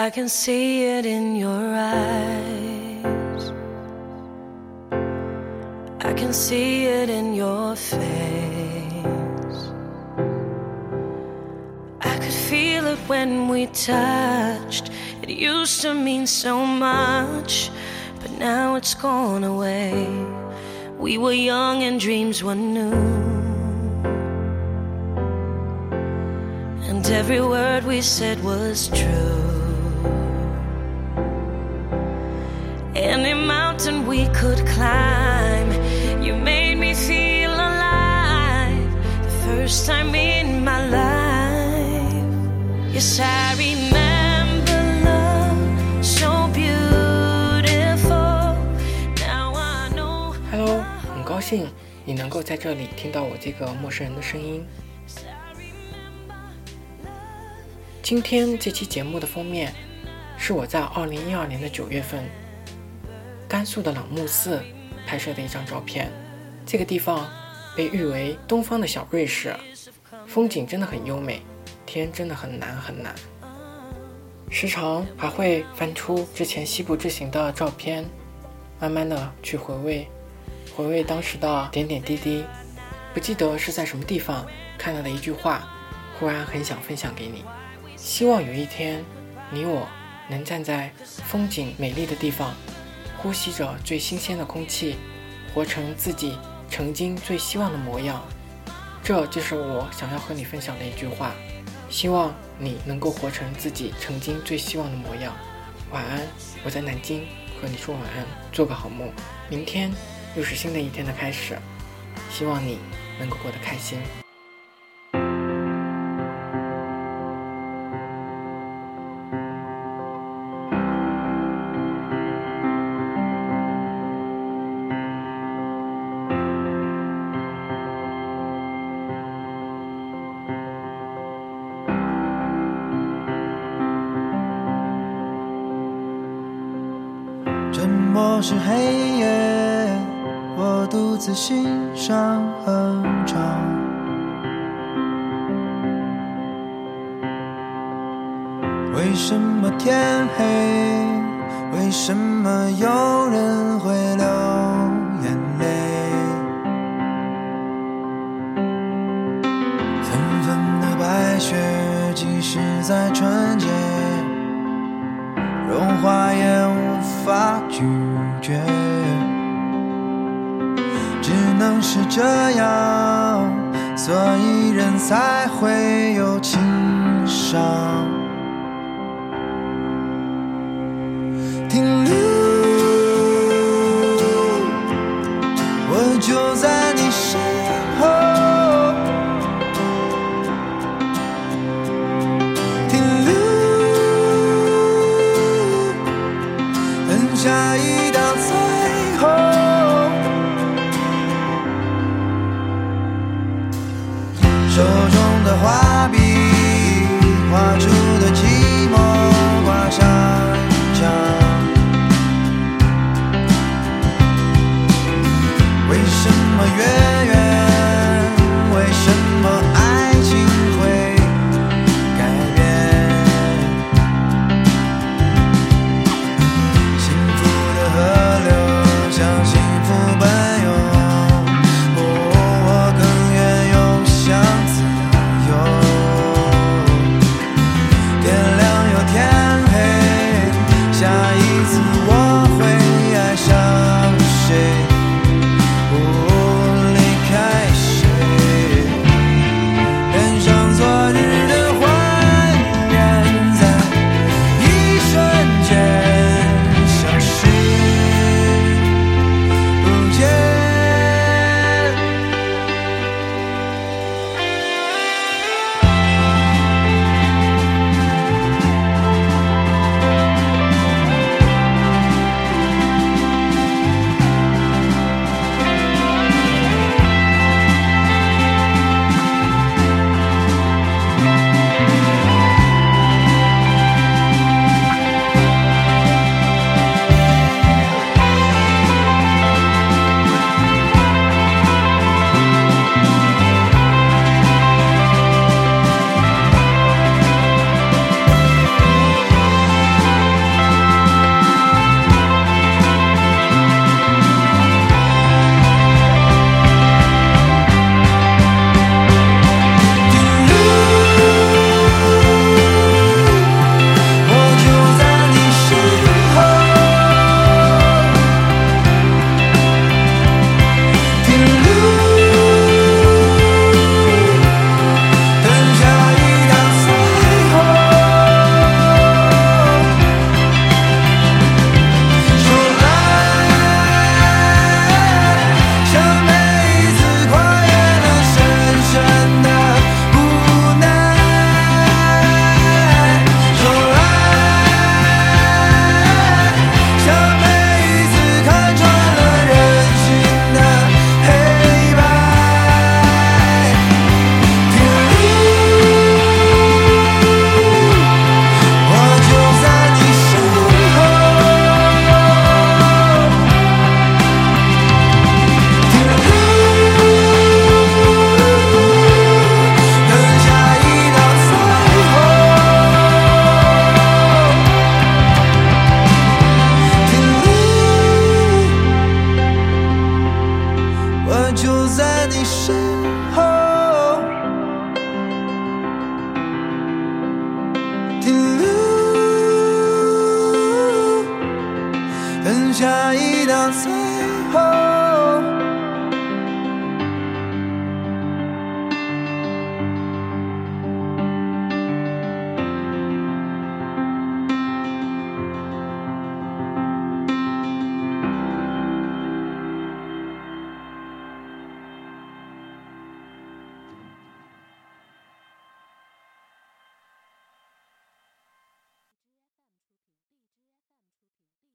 I can see it in your eyes. I can see it in your face. I could feel it when we touched. It used to mean so much, but now it's gone away. We were young and dreams were new. And every word we said was true. Any mountain we could climb, you made me feel alive. The first time in my life. Yes, I remember love so beautiful. Now I know. Hello，很高兴你能够在这里听到我这个陌生人的声音。今天这期节目的封面是我在二零一二年的九月份，甘肃的朗木寺拍摄的一张照片。这个地方被誉为东方的小瑞士，风景真的很优美，天真的很蓝很蓝。时常还会翻出之前西部之行的照片，慢慢的去回味，回味当时的点点滴滴。不记得是在什么地方看到的一句话，忽然很想分享给你。希望有一天，你我能站在风景美丽的地方，呼吸着最新鲜的空气，活成自己曾经最希望的模样。这就是我想要和你分享的一句话。希望你能够活成自己曾经最希望的模样。晚安，我在南京和你说晚安，做个好梦。明天又是新的一天的开始，希望你能够过得开心。我是黑夜，我独自欣赏哼唱。为什么天黑？为什么有人会流眼泪？纷纷的白雪，即使在春节。融化也无法拒觉，只能是这样，所以人才会有情伤。停留，我就在